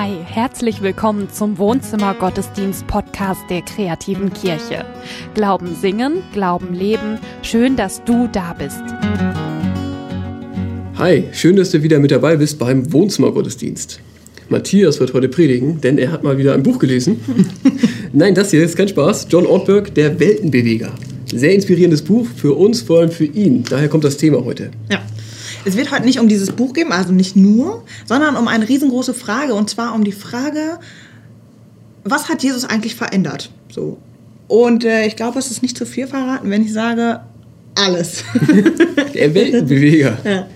Hi, herzlich willkommen zum Wohnzimmer Gottesdienst Podcast der kreativen Kirche. Glauben singen, Glauben leben. Schön, dass du da bist. Hi, schön, dass du wieder mit dabei bist beim Wohnzimmer Gottesdienst. Matthias wird heute predigen, denn er hat mal wieder ein Buch gelesen. Nein, das hier ist kein Spaß. John Ortberg, der Weltenbeweger. Sehr inspirierendes Buch für uns, vor allem für ihn. Daher kommt das Thema heute. Ja. Es wird heute nicht um dieses Buch gehen, also nicht nur, sondern um eine riesengroße Frage und zwar um die Frage, was hat Jesus eigentlich verändert? So. Und äh, ich glaube, es ist nicht zu viel verraten, wenn ich sage, alles. Der Weltenbeweger. Ja.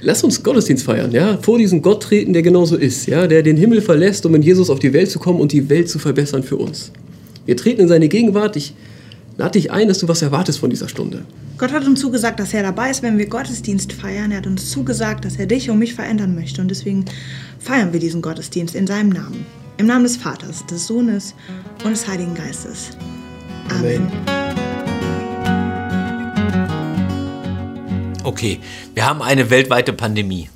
Lass uns Gottesdienst feiern, ja? Vor diesen Gott treten, der genauso ist, ja? Der den Himmel verlässt, um in Jesus auf die Welt zu kommen und die Welt zu verbessern für uns. Wir treten in seine Gegenwart. Ich lade dich ein, dass du was erwartest von dieser Stunde. Gott hat uns zugesagt, dass er dabei ist, wenn wir Gottesdienst feiern. Er hat uns zugesagt, dass er dich und mich verändern möchte. Und deswegen feiern wir diesen Gottesdienst in seinem Namen. Im Namen des Vaters, des Sohnes und des Heiligen Geistes. Amen. Okay, wir haben eine weltweite Pandemie.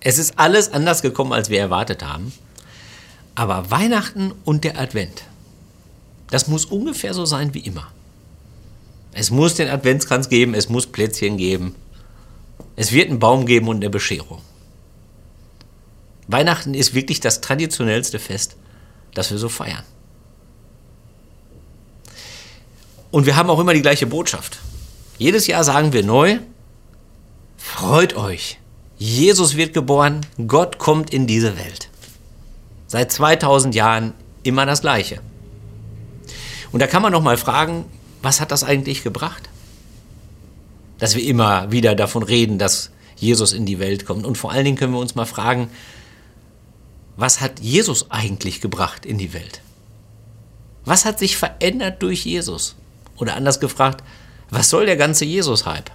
Es ist alles anders gekommen, als wir erwartet haben. Aber Weihnachten und der Advent, das muss ungefähr so sein wie immer. Es muss den Adventskranz geben, es muss Plätzchen geben. Es wird einen Baum geben und eine Bescherung. Weihnachten ist wirklich das traditionellste Fest, das wir so feiern. Und wir haben auch immer die gleiche Botschaft. Jedes Jahr sagen wir neu, freut euch. Jesus wird geboren, Gott kommt in diese Welt. Seit 2000 Jahren immer das Gleiche. Und da kann man noch mal fragen, was hat das eigentlich gebracht? Dass wir immer wieder davon reden, dass Jesus in die Welt kommt. Und vor allen Dingen können wir uns mal fragen, was hat Jesus eigentlich gebracht in die Welt? Was hat sich verändert durch Jesus? Oder anders gefragt, was soll der ganze Jesus-Hype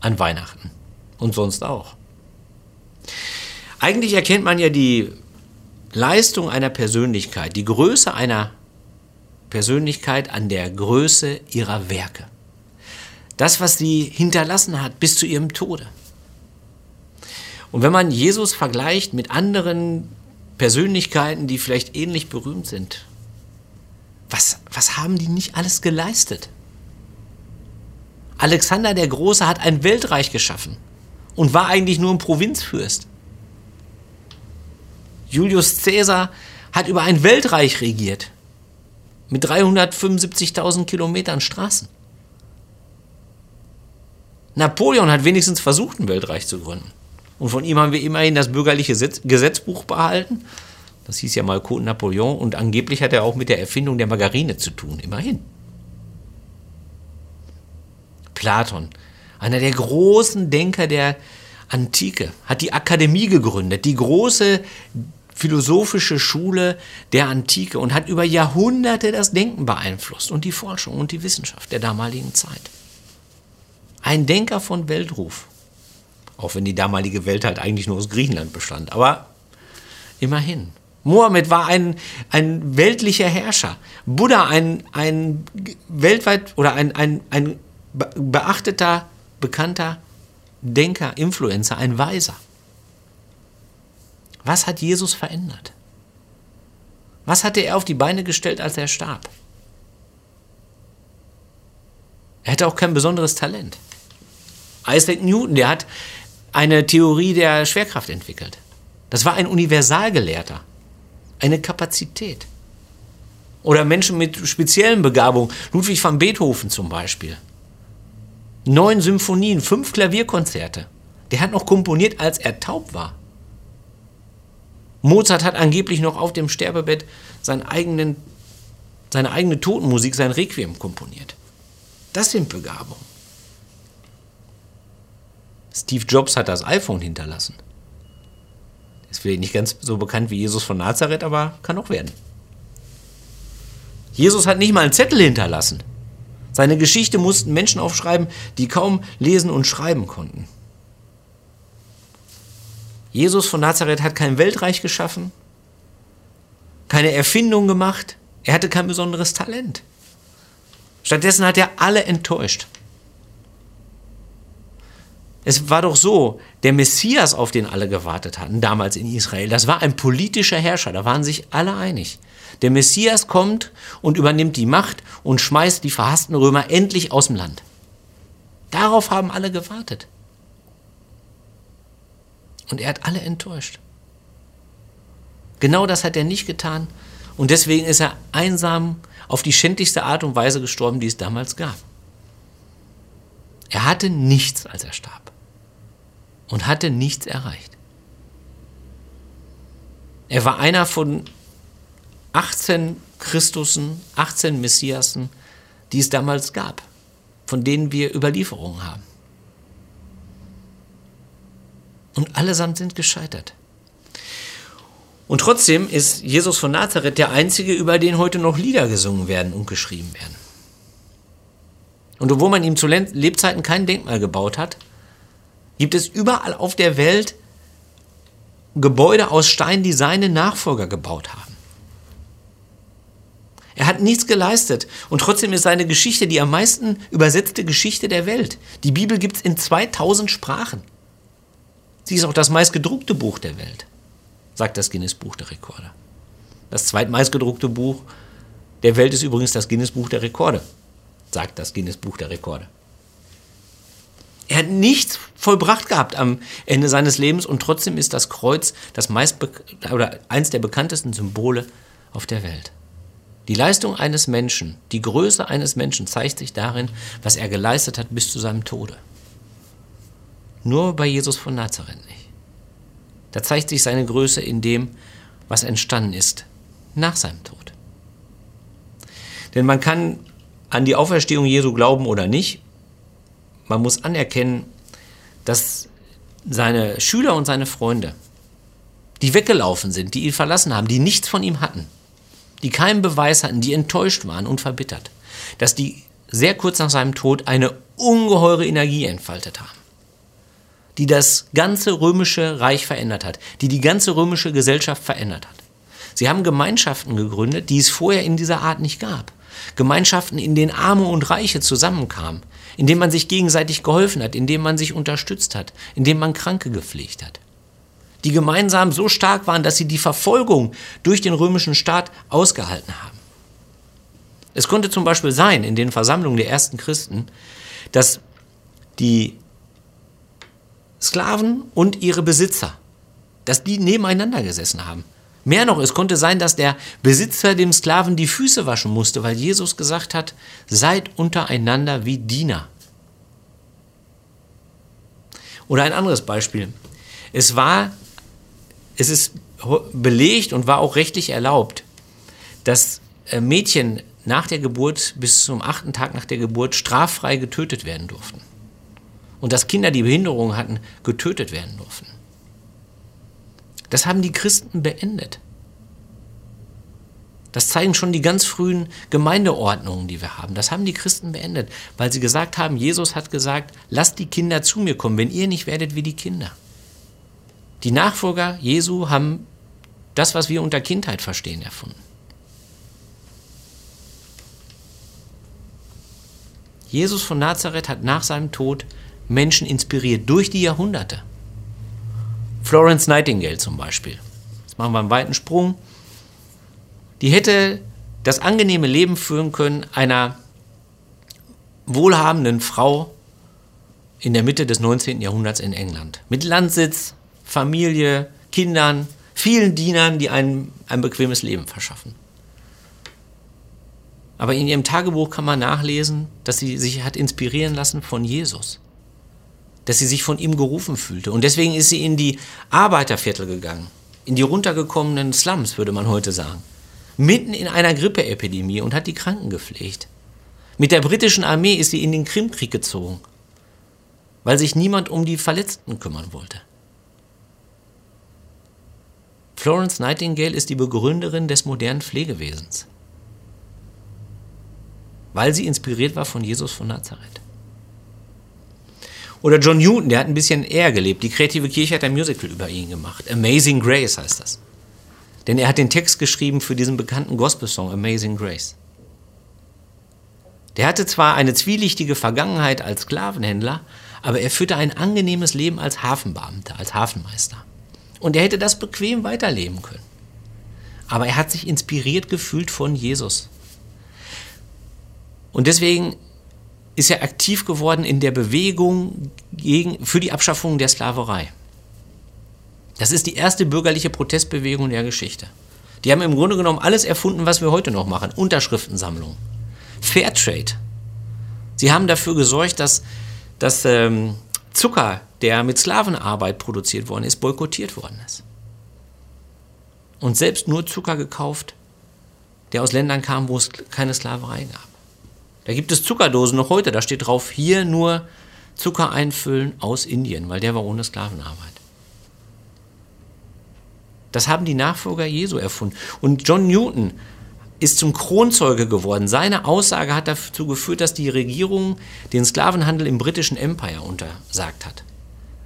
an Weihnachten und sonst auch? Eigentlich erkennt man ja die Leistung einer Persönlichkeit, die Größe einer Persönlichkeit an der Größe ihrer Werke. Das, was sie hinterlassen hat bis zu ihrem Tode. Und wenn man Jesus vergleicht mit anderen Persönlichkeiten, die vielleicht ähnlich berühmt sind, was, was haben die nicht alles geleistet? Alexander der Große hat ein Weltreich geschaffen und war eigentlich nur ein Provinzfürst. Julius Caesar hat über ein Weltreich regiert mit 375.000 Kilometern Straßen. Napoleon hat wenigstens versucht, ein Weltreich zu gründen. Und von ihm haben wir immerhin das bürgerliche Gesetzbuch behalten. Das hieß ja mal Code Napoleon und angeblich hat er auch mit der Erfindung der Margarine zu tun, immerhin. Platon, einer der großen Denker der Antike, hat die Akademie gegründet, die große philosophische Schule der Antike und hat über Jahrhunderte das Denken beeinflusst und die Forschung und die Wissenschaft der damaligen Zeit. Ein Denker von Weltruf. Auch wenn die damalige Welt halt eigentlich nur aus Griechenland bestand. Aber immerhin. Mohammed war ein, ein weltlicher Herrscher. Buddha ein, ein weltweit oder ein, ein, ein beachteter, bekannter Denker, Influencer, ein Weiser. Was hat Jesus verändert? Was hatte er auf die Beine gestellt, als er starb? Er hatte auch kein besonderes Talent. Isaac Newton, der hat eine Theorie der Schwerkraft entwickelt. Das war ein Universalgelehrter, eine Kapazität. Oder Menschen mit speziellen Begabungen, Ludwig van Beethoven zum Beispiel. Neun Symphonien, fünf Klavierkonzerte. Der hat noch komponiert, als er taub war. Mozart hat angeblich noch auf dem Sterbebett seinen eigenen, seine eigene Totenmusik, sein Requiem komponiert. Das sind Begabungen. Steve Jobs hat das iPhone hinterlassen. Ist vielleicht nicht ganz so bekannt wie Jesus von Nazareth, aber kann auch werden. Jesus hat nicht mal einen Zettel hinterlassen. Seine Geschichte mussten Menschen aufschreiben, die kaum lesen und schreiben konnten. Jesus von Nazareth hat kein Weltreich geschaffen, keine Erfindung gemacht, er hatte kein besonderes Talent. Stattdessen hat er alle enttäuscht. Es war doch so, der Messias, auf den alle gewartet hatten, damals in Israel, das war ein politischer Herrscher, da waren sich alle einig. Der Messias kommt und übernimmt die Macht und schmeißt die verhassten Römer endlich aus dem Land. Darauf haben alle gewartet. Und er hat alle enttäuscht. Genau das hat er nicht getan. Und deswegen ist er einsam auf die schändlichste Art und Weise gestorben, die es damals gab. Er hatte nichts, als er starb. Und hatte nichts erreicht. Er war einer von 18 Christusen, 18 Messiasen, die es damals gab, von denen wir Überlieferungen haben. Und allesamt sind gescheitert. Und trotzdem ist Jesus von Nazareth der einzige, über den heute noch Lieder gesungen werden und geschrieben werden. Und obwohl man ihm zu Lebzeiten kein Denkmal gebaut hat, gibt es überall auf der Welt Gebäude aus Stein, die seine Nachfolger gebaut haben. Er hat nichts geleistet und trotzdem ist seine Geschichte die am meisten übersetzte Geschichte der Welt. Die Bibel gibt es in 2000 Sprachen. Sie ist auch das meistgedruckte Buch der Welt sagt das Guinness Buch der Rekorde. Das zweitmeistgedruckte Buch der Welt ist übrigens das Guinness Buch der Rekorde, sagt das Guinness Buch der Rekorde. Er hat nichts vollbracht gehabt am Ende seines Lebens und trotzdem ist das Kreuz das meist oder eins der bekanntesten Symbole auf der Welt. Die Leistung eines Menschen, die Größe eines Menschen zeigt sich darin, was er geleistet hat bis zu seinem Tode. Nur bei Jesus von Nazareth nicht. Da zeigt sich seine Größe in dem, was entstanden ist nach seinem Tod. Denn man kann an die Auferstehung Jesu glauben oder nicht. Man muss anerkennen, dass seine Schüler und seine Freunde, die weggelaufen sind, die ihn verlassen haben, die nichts von ihm hatten, die keinen Beweis hatten, die enttäuscht waren und verbittert, dass die sehr kurz nach seinem Tod eine ungeheure Energie entfaltet haben die das ganze römische Reich verändert hat, die die ganze römische Gesellschaft verändert hat. Sie haben Gemeinschaften gegründet, die es vorher in dieser Art nicht gab. Gemeinschaften, in denen Arme und Reiche zusammenkamen, in denen man sich gegenseitig geholfen hat, in denen man sich unterstützt hat, in denen man Kranke gepflegt hat. Die gemeinsam so stark waren, dass sie die Verfolgung durch den römischen Staat ausgehalten haben. Es konnte zum Beispiel sein, in den Versammlungen der ersten Christen, dass die Sklaven und ihre Besitzer, dass die nebeneinander gesessen haben. Mehr noch, es konnte sein, dass der Besitzer dem Sklaven die Füße waschen musste, weil Jesus gesagt hat, seid untereinander wie Diener. Oder ein anderes Beispiel. Es war, es ist belegt und war auch rechtlich erlaubt, dass äh, Mädchen nach der Geburt bis zum achten Tag nach der Geburt straffrei getötet werden durften und dass Kinder, die Behinderungen hatten, getötet werden durften. Das haben die Christen beendet. Das zeigen schon die ganz frühen Gemeindeordnungen, die wir haben. Das haben die Christen beendet, weil sie gesagt haben, Jesus hat gesagt, lasst die Kinder zu mir kommen, wenn ihr nicht werdet wie die Kinder. Die Nachfolger Jesu haben das, was wir unter Kindheit verstehen, erfunden. Jesus von Nazareth hat nach seinem Tod Menschen inspiriert durch die Jahrhunderte. Florence Nightingale zum Beispiel. Jetzt machen wir einen weiten Sprung. Die hätte das angenehme Leben führen können einer wohlhabenden Frau in der Mitte des 19. Jahrhunderts in England. Mit Landsitz, Familie, Kindern, vielen Dienern, die einem ein bequemes Leben verschaffen. Aber in ihrem Tagebuch kann man nachlesen, dass sie sich hat inspirieren lassen von Jesus dass sie sich von ihm gerufen fühlte. Und deswegen ist sie in die Arbeiterviertel gegangen, in die runtergekommenen Slums, würde man heute sagen. Mitten in einer Grippeepidemie und hat die Kranken gepflegt. Mit der britischen Armee ist sie in den Krimkrieg gezogen, weil sich niemand um die Verletzten kümmern wollte. Florence Nightingale ist die Begründerin des modernen Pflegewesens, weil sie inspiriert war von Jesus von Nazareth. Oder John Newton, der hat ein bisschen eher gelebt. Die kreative Kirche hat ein Musical über ihn gemacht. Amazing Grace heißt das. Denn er hat den Text geschrieben für diesen bekannten Gospel-Song Amazing Grace. Der hatte zwar eine zwielichtige Vergangenheit als Sklavenhändler, aber er führte ein angenehmes Leben als Hafenbeamter, als Hafenmeister. Und er hätte das bequem weiterleben können. Aber er hat sich inspiriert gefühlt von Jesus. Und deswegen ist er aktiv geworden in der Bewegung gegen, für die Abschaffung der Sklaverei. Das ist die erste bürgerliche Protestbewegung der Geschichte. Die haben im Grunde genommen alles erfunden, was wir heute noch machen. Unterschriftensammlung, Fairtrade. Sie haben dafür gesorgt, dass, dass ähm, Zucker, der mit Sklavenarbeit produziert worden ist, boykottiert worden ist. Und selbst nur Zucker gekauft, der aus Ländern kam, wo es keine Sklaverei gab. Da gibt es Zuckerdosen noch heute, da steht drauf, hier nur Zucker einfüllen aus Indien, weil der war ohne Sklavenarbeit. Das haben die Nachfolger Jesu erfunden. Und John Newton ist zum Kronzeuge geworden. Seine Aussage hat dazu geführt, dass die Regierung den Sklavenhandel im britischen Empire untersagt hat.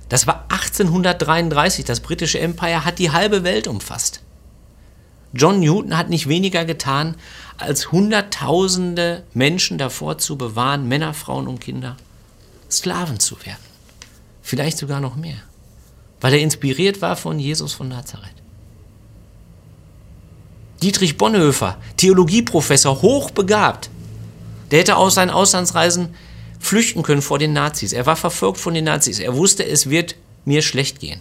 Das war 1833. Das britische Empire hat die halbe Welt umfasst. John Newton hat nicht weniger getan, als Hunderttausende Menschen davor zu bewahren, Männer, Frauen und Kinder, Sklaven zu werden. Vielleicht sogar noch mehr, weil er inspiriert war von Jesus von Nazareth. Dietrich Bonhoeffer, Theologieprofessor, hochbegabt, der hätte aus seinen Auslandsreisen flüchten können vor den Nazis. Er war verfolgt von den Nazis. Er wusste, es wird mir schlecht gehen.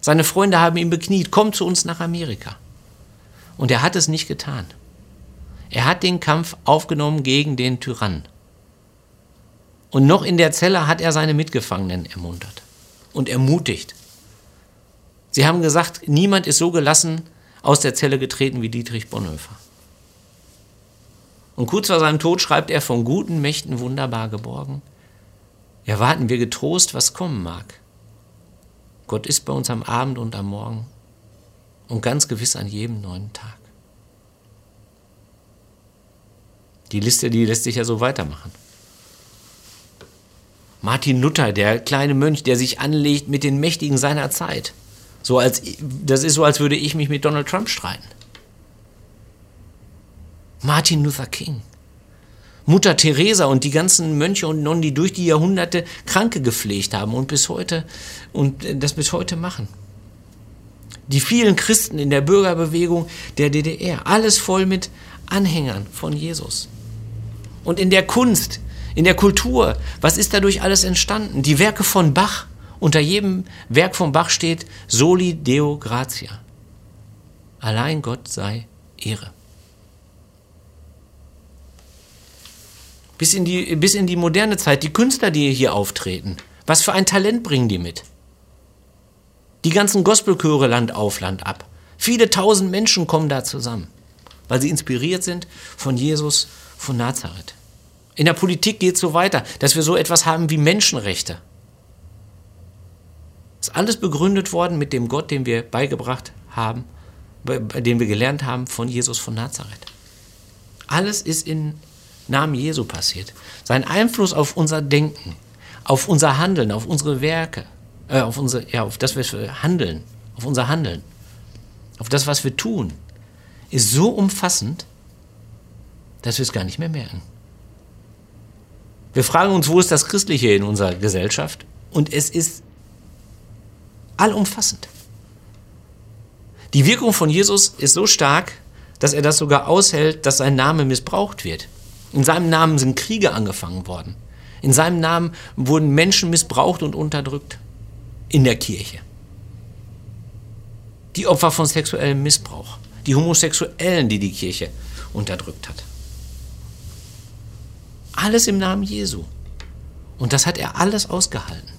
Seine Freunde haben ihn bekniet, komm zu uns nach Amerika. Und er hat es nicht getan. Er hat den Kampf aufgenommen gegen den Tyrann. Und noch in der Zelle hat er seine Mitgefangenen ermuntert und ermutigt. Sie haben gesagt, niemand ist so gelassen aus der Zelle getreten wie Dietrich Bonhoeffer. Und kurz vor seinem Tod schreibt er von guten Mächten wunderbar geborgen. Erwarten wir getrost, was kommen mag. Gott ist bei uns am Abend und am Morgen und ganz gewiss an jedem neuen Tag. Die Liste, die lässt sich ja so weitermachen. Martin Luther, der kleine Mönch, der sich anlegt mit den Mächtigen seiner Zeit. So als, das ist so, als würde ich mich mit Donald Trump streiten. Martin Luther King. Mutter Teresa und die ganzen Mönche und Nonnen, die durch die Jahrhunderte Kranke gepflegt haben und bis heute und das bis heute machen. Die vielen Christen in der Bürgerbewegung der DDR, alles voll mit Anhängern von Jesus. Und in der Kunst, in der Kultur, was ist dadurch alles entstanden? Die Werke von Bach, unter jedem Werk von Bach steht Soli Deo Gratia. Allein Gott sei Ehre. Bis in, die, bis in die moderne Zeit, die Künstler, die hier auftreten, was für ein Talent bringen die mit? Die ganzen Gospelchöre Land auf, Land ab. Viele tausend Menschen kommen da zusammen, weil sie inspiriert sind von Jesus von Nazareth. In der Politik geht es so weiter, dass wir so etwas haben wie Menschenrechte. Das ist alles begründet worden mit dem Gott, den wir beigebracht haben, den wir gelernt haben von Jesus von Nazareth. Alles ist im Namen Jesu passiert. Sein Einfluss auf unser Denken, auf unser Handeln, auf unsere Werke, äh, auf, unsere, ja, auf das, was wir handeln, auf unser Handeln, auf das, was wir tun, ist so umfassend, dass wir es gar nicht mehr merken. Wir fragen uns, wo ist das Christliche in unserer Gesellschaft? Und es ist allumfassend. Die Wirkung von Jesus ist so stark, dass er das sogar aushält, dass sein Name missbraucht wird. In seinem Namen sind Kriege angefangen worden. In seinem Namen wurden Menschen missbraucht und unterdrückt. In der Kirche. Die Opfer von sexuellem Missbrauch. Die Homosexuellen, die die Kirche unterdrückt hat. Alles im Namen Jesu. Und das hat er alles ausgehalten.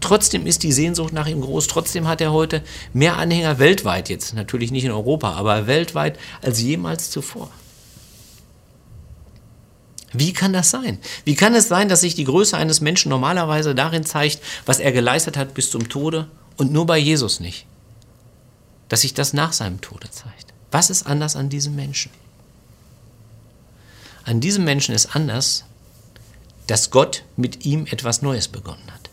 Trotzdem ist die Sehnsucht nach ihm groß. Trotzdem hat er heute mehr Anhänger weltweit jetzt, natürlich nicht in Europa, aber weltweit als jemals zuvor. Wie kann das sein? Wie kann es sein, dass sich die Größe eines Menschen normalerweise darin zeigt, was er geleistet hat bis zum Tode und nur bei Jesus nicht? Dass sich das nach seinem Tode zeigt. Was ist anders an diesem Menschen? An diesem Menschen ist anders, dass Gott mit ihm etwas Neues begonnen hat.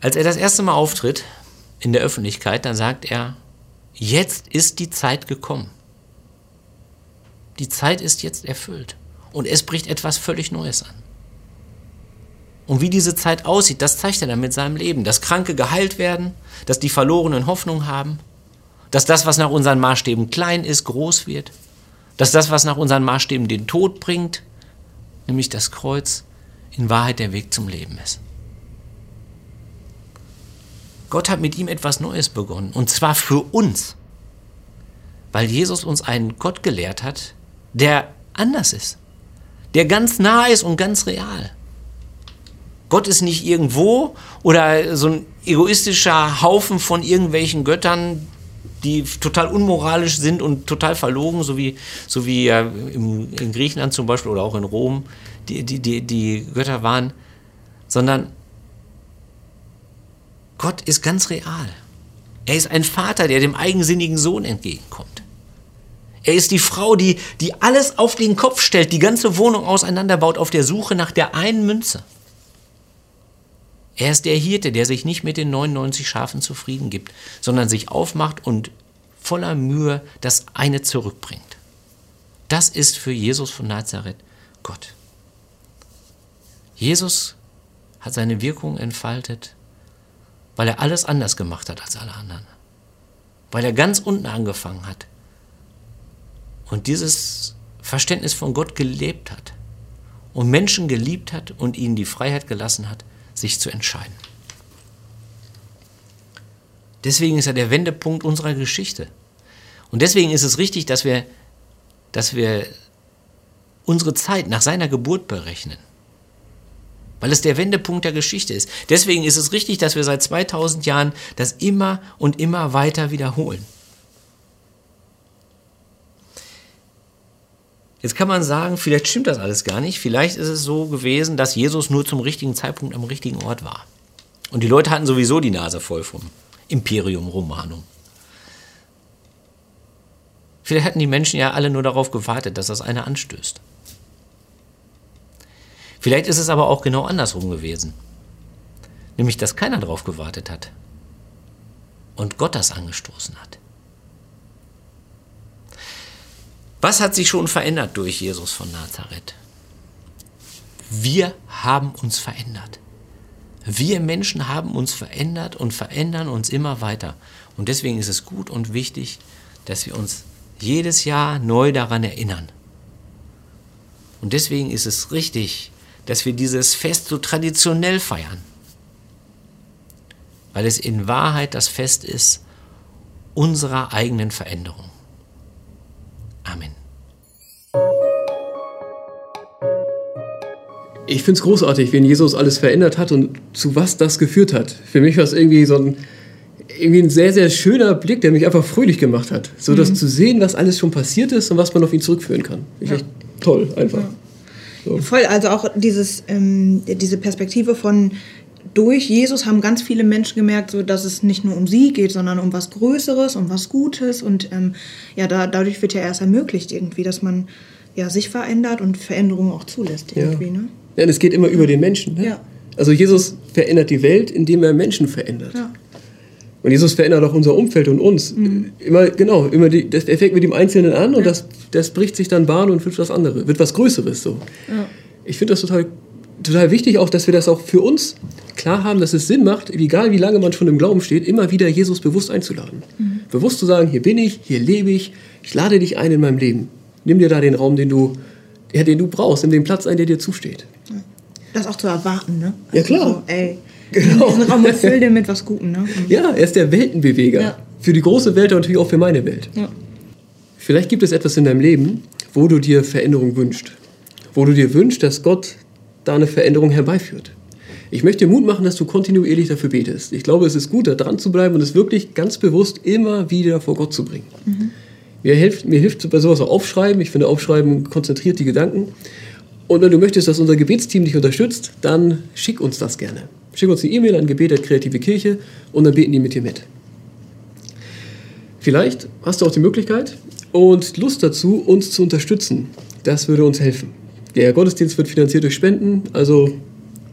Als er das erste Mal auftritt in der Öffentlichkeit, dann sagt er, jetzt ist die Zeit gekommen. Die Zeit ist jetzt erfüllt und es bricht etwas völlig Neues an. Und wie diese Zeit aussieht, das zeigt er dann mit seinem Leben. Dass Kranke geheilt werden, dass die Verlorenen Hoffnung haben, dass das, was nach unseren Maßstäben klein ist, groß wird, dass das, was nach unseren Maßstäben den Tod bringt, nämlich das Kreuz, in Wahrheit der Weg zum Leben ist. Gott hat mit ihm etwas Neues begonnen, und zwar für uns, weil Jesus uns einen Gott gelehrt hat, der anders ist, der ganz nah ist und ganz real. Gott ist nicht irgendwo oder so ein egoistischer Haufen von irgendwelchen Göttern, die total unmoralisch sind und total verlogen, so wie, so wie äh, im, in Griechenland zum Beispiel oder auch in Rom die, die, die, die Götter waren, sondern Gott ist ganz real. Er ist ein Vater, der dem eigensinnigen Sohn entgegenkommt. Er ist die Frau, die, die alles auf den Kopf stellt, die ganze Wohnung auseinanderbaut auf der Suche nach der einen Münze. Er ist der Hirte, der sich nicht mit den 99 Schafen zufrieden gibt, sondern sich aufmacht und voller Mühe das eine zurückbringt. Das ist für Jesus von Nazareth Gott. Jesus hat seine Wirkung entfaltet, weil er alles anders gemacht hat als alle anderen. Weil er ganz unten angefangen hat und dieses Verständnis von Gott gelebt hat und Menschen geliebt hat und ihnen die Freiheit gelassen hat, sich zu entscheiden. Deswegen ist er der Wendepunkt unserer Geschichte. Und deswegen ist es richtig, dass wir, dass wir unsere Zeit nach seiner Geburt berechnen. Weil es der Wendepunkt der Geschichte ist. Deswegen ist es richtig, dass wir seit 2000 Jahren das immer und immer weiter wiederholen. Jetzt kann man sagen, vielleicht stimmt das alles gar nicht. Vielleicht ist es so gewesen, dass Jesus nur zum richtigen Zeitpunkt am richtigen Ort war. Und die Leute hatten sowieso die Nase voll vom Imperium Romanum. Vielleicht hatten die Menschen ja alle nur darauf gewartet, dass das eine anstößt. Vielleicht ist es aber auch genau andersrum gewesen. Nämlich, dass keiner darauf gewartet hat. Und Gott das angestoßen hat. Was hat sich schon verändert durch Jesus von Nazareth? Wir haben uns verändert. Wir Menschen haben uns verändert und verändern uns immer weiter. Und deswegen ist es gut und wichtig, dass wir uns jedes Jahr neu daran erinnern. Und deswegen ist es richtig, dass wir dieses Fest so traditionell feiern. Weil es in Wahrheit das Fest ist unserer eigenen Veränderung. Ich finde es großartig, wenn Jesus alles verändert hat und zu was das geführt hat. Für mich war es irgendwie so ein, irgendwie ein sehr, sehr schöner Blick, der mich einfach fröhlich gemacht hat. So mhm. das zu sehen, was alles schon passiert ist und was man auf ihn zurückführen kann. Ich ja. echt toll, einfach. Ja. So. Voll, also auch dieses, ähm, diese Perspektive von durch Jesus haben ganz viele Menschen gemerkt, so, dass es nicht nur um sie geht, sondern um was Größeres, um was Gutes. Und ähm, ja, da, dadurch wird ja erst ermöglicht irgendwie, dass man ja, sich verändert und Veränderungen auch zulässt irgendwie. Ja. Ne? Ja, und es geht immer über den Menschen. Ne? Ja. Also Jesus verändert die Welt, indem er Menschen verändert. Ja. Und Jesus verändert auch unser Umfeld und uns. Mhm. Immer, genau, immer die, das, er fängt mit dem Einzelnen an und das, das bricht sich dann Bahn und wird was anderes, wird was Größeres. So. Ja. Ich finde das total, total wichtig, auch, dass wir das auch für uns klar haben, dass es Sinn macht, egal wie lange man schon im Glauben steht, immer wieder Jesus bewusst einzuladen. Mhm. Bewusst zu sagen, hier bin ich, hier lebe ich, ich lade dich ein in meinem Leben. Nimm dir da den Raum, den du, ja, den du brauchst, nimm den Platz ein, der dir zusteht. Das auch zu erwarten, ne? Also ja, klar. So, ey, genau. diesen Raum erfüll den mit was Gutem, ne? Mhm. Ja, er ist der Weltenbeweger. Ja. Für die große Welt und natürlich auch für meine Welt. Ja. Vielleicht gibt es etwas in deinem Leben, wo du dir Veränderung wünschst. Wo du dir wünschst, dass Gott da eine Veränderung herbeiführt. Ich möchte dir Mut machen, dass du kontinuierlich dafür betest. Ich glaube, es ist gut, da dran zu bleiben und es wirklich ganz bewusst immer wieder vor Gott zu bringen. Mhm. Mir, hilft, mir hilft bei sowas auch Aufschreiben. Ich finde, Aufschreiben konzentriert die Gedanken. Und wenn du möchtest, dass unser Gebetsteam dich unterstützt, dann schick uns das gerne. Schick uns eine E-Mail an Gebet Kreative Kirche und dann beten die mit dir mit. Vielleicht hast du auch die Möglichkeit und Lust dazu, uns zu unterstützen. Das würde uns helfen. Der Gottesdienst wird finanziert durch Spenden, also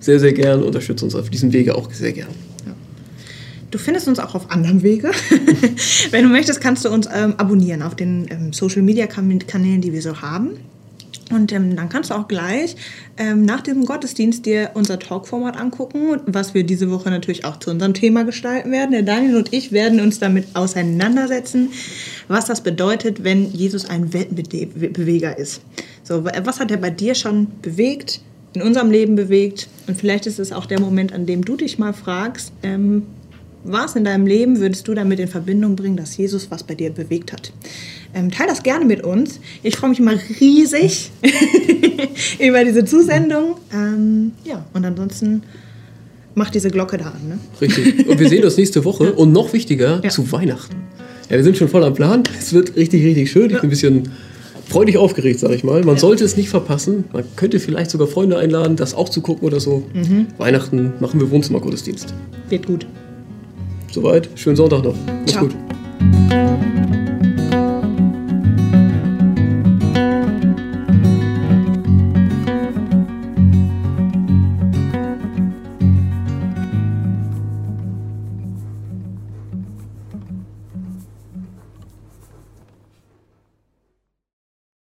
sehr, sehr gern. Unterstützt uns auf diesem Wege auch sehr gern. Du findest uns auch auf anderem Wege. Wenn du möchtest, kannst du uns ähm, abonnieren auf den ähm, Social Media Kanälen, die wir so haben. Und ähm, dann kannst du auch gleich ähm, nach diesem Gottesdienst dir unser Talkformat angucken, was wir diese Woche natürlich auch zu unserem Thema gestalten werden. Der Daniel und ich werden uns damit auseinandersetzen, was das bedeutet, wenn Jesus ein Weltenbeweger ist. So, was hat er bei dir schon bewegt, in unserem Leben bewegt? Und vielleicht ist es auch der Moment, an dem du dich mal fragst, ähm, was in deinem Leben würdest du damit in Verbindung bringen, dass Jesus was bei dir bewegt hat? Ähm, teil das gerne mit uns. Ich freue mich immer riesig über diese Zusendung. Ähm, ja, und ansonsten macht diese Glocke da an. Ne? Richtig. Und wir sehen uns nächste Woche und noch wichtiger, ja. zu Weihnachten. Ja, wir sind schon voll am Plan. Es wird richtig, richtig schön. Ich bin ein bisschen freudig aufgeregt, sage ich mal. Man ja. sollte es nicht verpassen. Man könnte vielleicht sogar Freunde einladen, das auch zu gucken oder so. Mhm. Weihnachten machen wir Wohnzimmergottesdienst. Wird gut. Soweit. Schönen Sonntag noch. Mach's Ciao. gut.